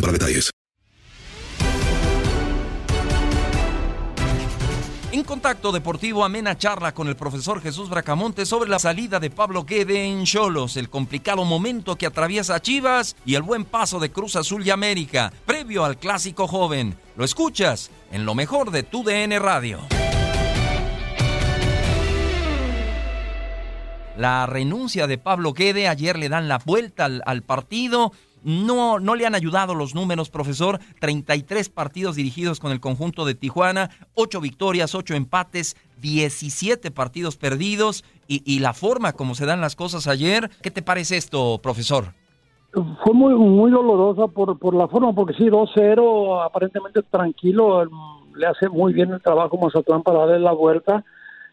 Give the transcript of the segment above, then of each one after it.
para detalles. En Contacto Deportivo, amena charla con el profesor Jesús Bracamonte sobre la salida de Pablo Guede en Cholos, el complicado momento que atraviesa Chivas y el buen paso de Cruz Azul y América, previo al clásico joven. Lo escuchas en lo mejor de tu DN Radio. La renuncia de Pablo Guede, ayer le dan la vuelta al partido. No, no le han ayudado los números, profesor. 33 partidos dirigidos con el conjunto de Tijuana, 8 victorias, 8 empates, 17 partidos perdidos y, y la forma como se dan las cosas ayer. ¿Qué te parece esto, profesor? Fue muy muy dolorosa por, por la forma, porque sí, 2-0, aparentemente tranquilo, le hace muy bien el trabajo Mazatlán para darle la vuelta.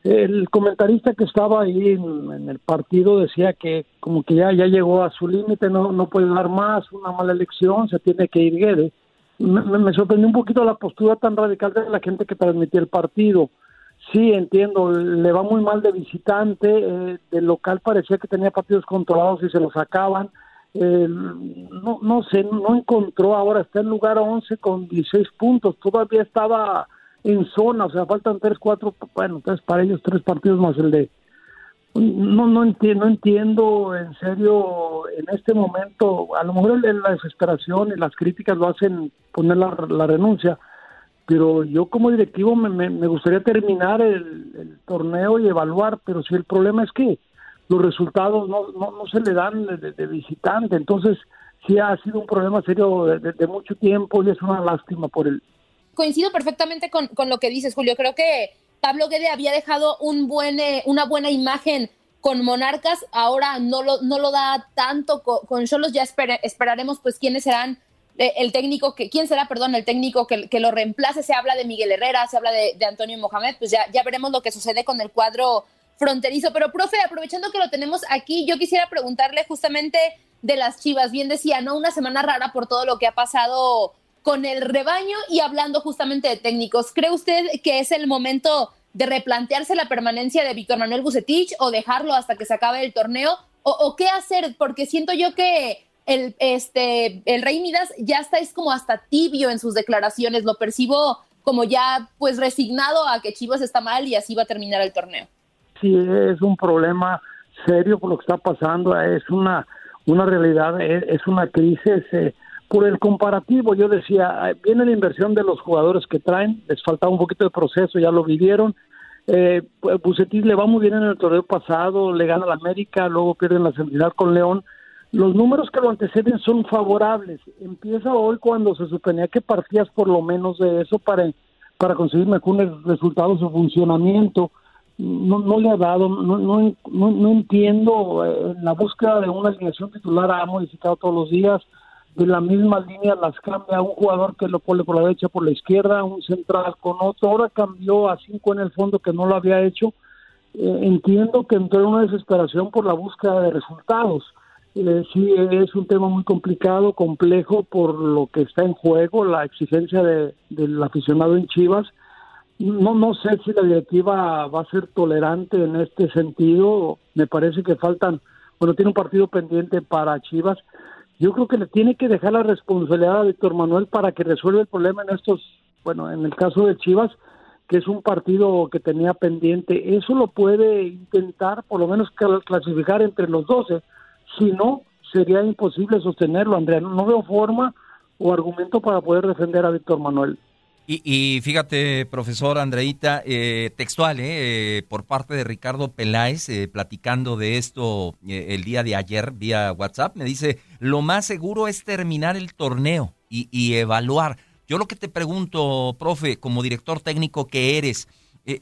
El comentarista que estaba ahí en, el partido decía que como que ya, ya llegó a su límite, no, no puede dar más, una mala elección, se tiene que ir Guede. Me, me- sorprendió un poquito la postura tan radical de la gente que transmitía el partido. Sí, entiendo, le va muy mal de visitante, eh, de local parecía que tenía partidos controlados y se los sacaban. Eh, no, no sé, no encontró, ahora está en lugar 11 con 16 puntos, todavía estaba en zona, o sea, faltan 3, 4, bueno, entonces para ellos tres partidos más el de... No, no entiendo, no entiendo en serio en este momento, a lo mejor la desesperación y las críticas lo hacen poner la, la renuncia, pero yo como directivo me, me- gustaría terminar el, torneo y evaluar, pero si el problema es que los resultados no, no, no se le dan de, visitante, entonces sí ha sido un problema serio de- de mucho tiempo y es una lástima por el... coincido perfectamente con, con lo que dices, Julio. Creo que Pablo Guede había dejado un eh, una buena imagen con Monarcas, ahora no lo, no lo da tanto co- con Cholos, ya espere- esperaremos pues quiénes serán eh, el técnico que, quién será, perdón, el técnico que, que lo reemplace, se habla de Miguel Herrera, se habla de, de Antonio Mohamed, pues ya, ya veremos lo que sucede con el cuadro fronterizo. Pero, profe, aprovechando que lo tenemos aquí, yo quisiera preguntarle justamente de las Chivas. Bien decía, ¿no? Una semana rara por todo lo que ha pasado con el rebaño y hablando justamente de técnicos. ¿Cree usted que es el momento de replantearse la permanencia de Víctor Manuel Bucetich o dejarlo hasta que se acabe el torneo? ¿O, o qué hacer? Porque siento yo que el, este, el Rey Midas ya está es como hasta tibio en sus declaraciones. Lo percibo como ya pues resignado a que Chivas está mal y así va a terminar el torneo. Sí, es un problema serio por lo que está pasando, es una, una realidad, es, una crisis. eh, por el comparativo, yo decía, eh, viene la inversión de los jugadores que traen, les faltaba un poquito de proceso, ya lo vivieron. Eh, Bucetis le va muy bien en el torneo pasado, le gana la América, luego pierden la semifinal con León. Los números que lo anteceden son favorables. Empieza hoy cuando se suponía que partías por lo menos de eso para, para conseguir mejores resultados o funcionamiento. No, no le ha dado, no, no, no, no entiendo. eh, la búsqueda de una alineación titular ha modificado todos los días. De la misma línea las cambia un jugador que lo pone por la derecha, por la izquierda, un central con otro, ahora cambió a cinco en el fondo que no lo había hecho. Eh, entiendo que entró en una desesperación por la búsqueda de resultados. Eh, sí, es un tema muy complicado, complejo por lo que está en juego, la exigencia de, del aficionado en Chivas. No, no sé si la directiva va a ser tolerante en este sentido. Me parece que faltan, bueno, tiene un partido pendiente para Chivas yo creo que le tiene que dejar la responsabilidad a Víctor Manuel para que resuelva el problema en estos, bueno, en el caso de Chivas, que es un partido que tenía pendiente, eso lo puede intentar por lo menos clasificar entre los 12, si no, sería imposible sostenerlo, Andrea, no veo forma o argumento para poder defender a Víctor Manuel. Y, fíjate, profesor Andreita, eh, textual, eh, eh, por parte de Ricardo Peláez, platicando de esto el día de ayer vía WhatsApp, me dice, lo más seguro es terminar el torneo y, evaluar. Yo lo que te pregunto, profe, como director técnico que eres,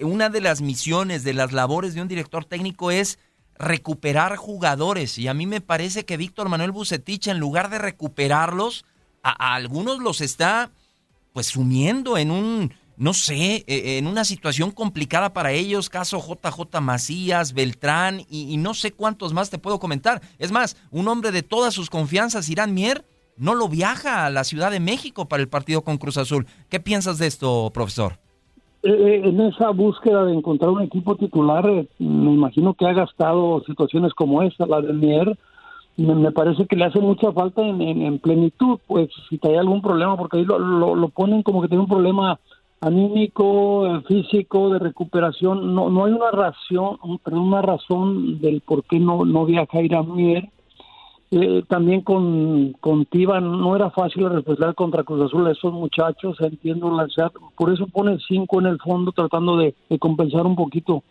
una de las misiones, de las labores de un director técnico es recuperar jugadores. Y a mí me parece que Víctor Manuel Bucetich, en lugar de recuperarlos, a algunos los está pues sumiendo en un, no sé, e, en una situación complicada para ellos, caso JJ Macías, Beltrán y, no sé cuántos más te puedo comentar. Es más, un hombre de todas sus confianzas, Irán Mier, no lo viaja a la Ciudad de México para el partido con Cruz Azul. ¿Qué piensas de esto, profesor? Eh, eh, en esa búsqueda de encontrar un equipo titular, eh, me imagino que ha gastado situaciones como esta, la de Mier, me, parece que le hace mucha falta en, plenitud, pues si hay algún problema, porque ahí lo, lo, ponen como que tiene un problema anímico, eh, físico, de recuperación, no, no hay una razón, una razón del por qué no, no viaja a ir a Mier. Eh, también con, con Tiva no era fácil responder contra Cruz Azul a esos muchachos, entiendo la por eso pone cinco en el fondo tratando de, compensar un poquito.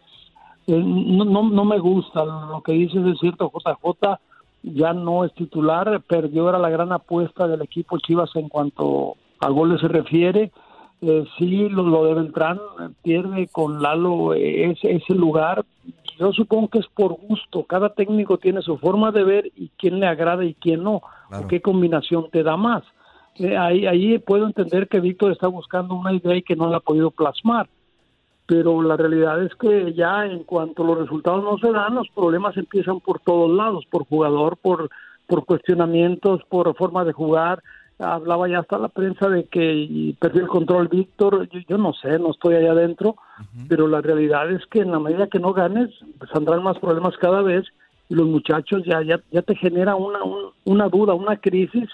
Eh, no, no, no me gusta lo que dices, es cierto, JJ ya no es titular, perdió, era la gran apuesta del equipo Chivas en cuanto a goles se refiere. Eh, sí, lo, de Beltrán eh, pierde con Lalo eh, ese, ese lugar. Yo supongo que es por gusto. Cada técnico tiene su forma de ver y quién le agrada y quién no. qué combinación te da más. Eh, ahí, ahí puedo entender que Víctor está buscando una idea y que no la ha podido plasmar pero la realidad es que ya en cuanto los resultados no se dan, los problemas empiezan por todos lados, por jugador, por, por cuestionamientos, por forma de jugar. Hablaba ya hasta la prensa de que perdió el control Víctor, yo, no sé, no estoy allá adentro, pero la realidad es que en la medida que no ganes, pues saldrán más problemas cada vez y los muchachos ya, ya, ya te genera una, una duda, una crisis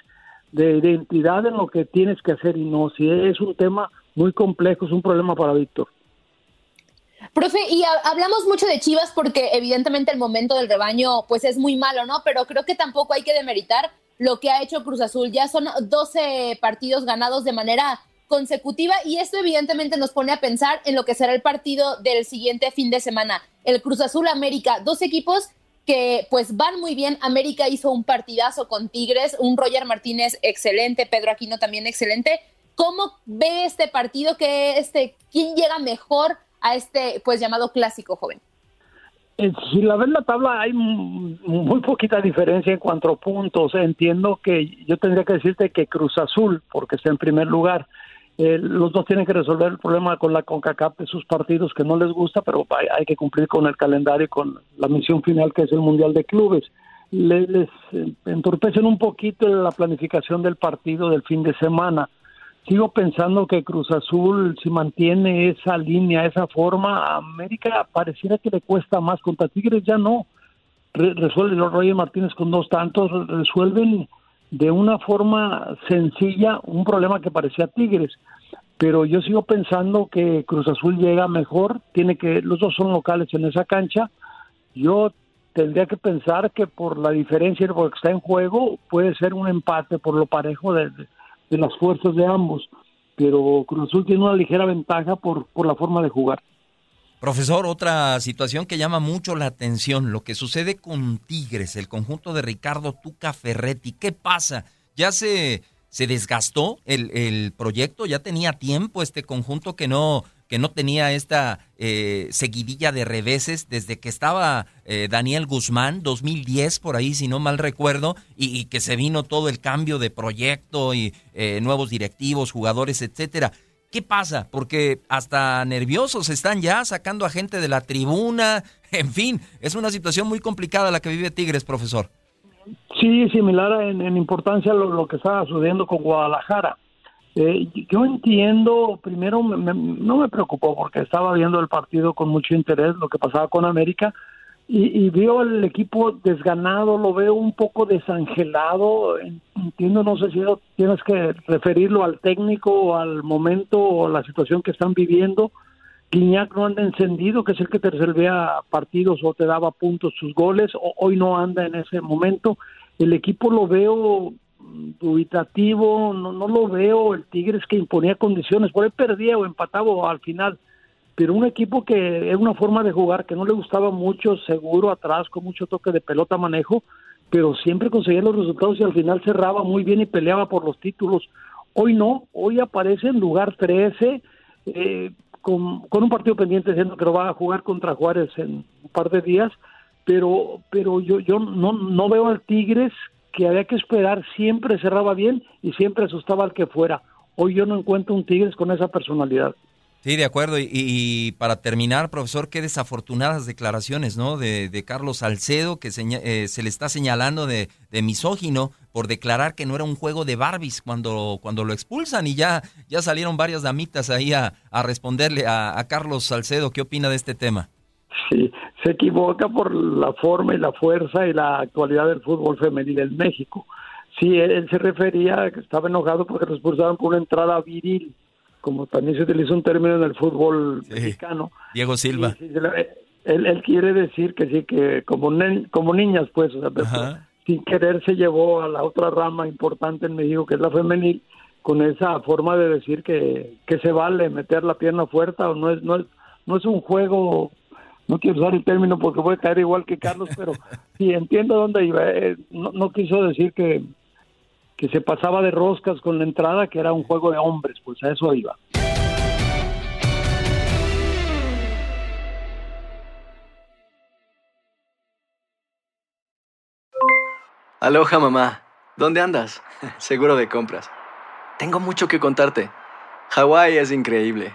de identidad en lo que tienes que hacer y no, si es un tema muy complejo, es un problema para Víctor. Profe, y hablamos mucho de Chivas porque evidentemente el momento del rebaño pues es muy malo, ¿no? Pero creo que tampoco hay que demeritar lo que ha hecho Cruz Azul. Ya son 12 partidos ganados de manera consecutiva y esto evidentemente nos pone a pensar en lo que será el partido del siguiente fin de semana. El Cruz Azul América, dos equipos que pues van muy bien. América hizo un partidazo con Tigres, un Roger Martínez excelente, Pedro Aquino también excelente. ¿Cómo ve este partido? que este, ¿Quién llega mejor a este pues llamado clásico joven? Eh, si la ves la tabla hay muy poquita diferencia en cuanto a puntos. Entiendo que yo tendría que decirte que Cruz Azul, porque está en primer lugar, eh, los dos tienen que resolver el problema con la CONCACAF de sus partidos que no les gusta, pero hay, que cumplir con el calendario y con la misión final que es el Mundial de Clubes. Les, les eh, entorpecen un poquito la planificación del partido del fin de semana sigo pensando que Cruz Azul, si mantiene esa línea, esa forma, América pareciera que le cuesta más. Contra Tigres ya no. resuelve los Roger Martínez con dos tantos, resuelven de una forma sencilla un problema que parecía Tigres. Pero yo sigo pensando que Cruz Azul llega mejor, tiene que, los dos son locales en esa cancha. Yo tendría que pensar que por la diferencia, por lo que está en juego, puede ser un empate por lo parejo de de las fuerzas de ambos, pero Cruz Azul tiene una ligera ventaja por, por la forma de jugar. Profesor, otra situación que llama mucho la atención, lo que sucede con Tigres, el conjunto de Ricardo Tuca Ferretti. ¿Qué pasa? ¿Ya se, se desgastó el, el proyecto? ¿Ya tenía tiempo este conjunto que no, que no tenía esta eh, seguidilla de reveses desde que estaba eh, Daniel Guzmán, 2010 por ahí, si no mal recuerdo, y, que se vino todo el cambio de proyecto y eh, nuevos directivos, jugadores, etcétera. ¿Qué pasa? Porque hasta nerviosos están ya sacando a gente de la tribuna. En fin, es una situación muy complicada la que vive Tigres, profesor. Sí, similar en, importancia lo, lo que estaba sucediendo con Guadalajara. Eh, yo entiendo, primero no me preocupó porque estaba viendo el partido con mucho interés, lo que pasaba con América, y, veo el equipo desganado, lo veo un poco desangelado, entiendo, no sé si tienes que referirlo al técnico o al momento o la situación que están viviendo. Guiñac no anda encendido, que es el que te resolvía partidos o te daba puntos sus goles, o, hoy no anda en ese momento. El equipo lo veo dubitativo, no, no lo veo, el Tigres que imponía condiciones, por ahí perdía o empataba al final, pero un equipo que es una forma de jugar que no le gustaba mucho, seguro atrás, con mucho toque de pelota manejo, pero siempre conseguía los resultados y al final cerraba muy bien y peleaba por los títulos. Hoy no, hoy aparece en lugar 13, eh, con, con un partido pendiente diciendo que lo va a jugar contra Juárez en un par de días, pero pero yo yo no no veo al Tigres que había que esperar, siempre cerraba bien y siempre asustaba al que fuera. Hoy yo no encuentro un Tigres con esa personalidad. Sí, de acuerdo. Y, para terminar, profesor, qué desafortunadas declaraciones, ¿no? De, Carlos Salcedo, que eh, se le está señalando de, misógino por declarar que no era un juego de Barbies cuando, cuando lo expulsan. Y ya, ya salieron varias damitas ahí a, responderle a, a Carlos Salcedo. ¿Qué opina de este tema? Sí, se equivoca por la forma y la fuerza y la actualidad del fútbol femenil en México. Sí, él, se refería que estaba enojado porque lo expulsaron por una entrada viril, como también se utiliza un término en el fútbol mexicano. Diego Silva. él, quiere decir que sí, que como, como niñas, pues, sin querer se llevó a la otra rama importante en México, que es la femenil, con esa forma de decir que, que se vale meter la pierna fuerte o no es, no es, no es un juego no quiero usar el término porque voy a caer igual que Carlos, pero sí entiendo dónde iba. Eh, no, quiso decir que, que se pasaba de roscas con la entrada, que era un juego de hombres, pues a eso iba. Aloha mamá, ¿dónde andas? Seguro de compras. Tengo mucho que contarte. Hawái es increíble.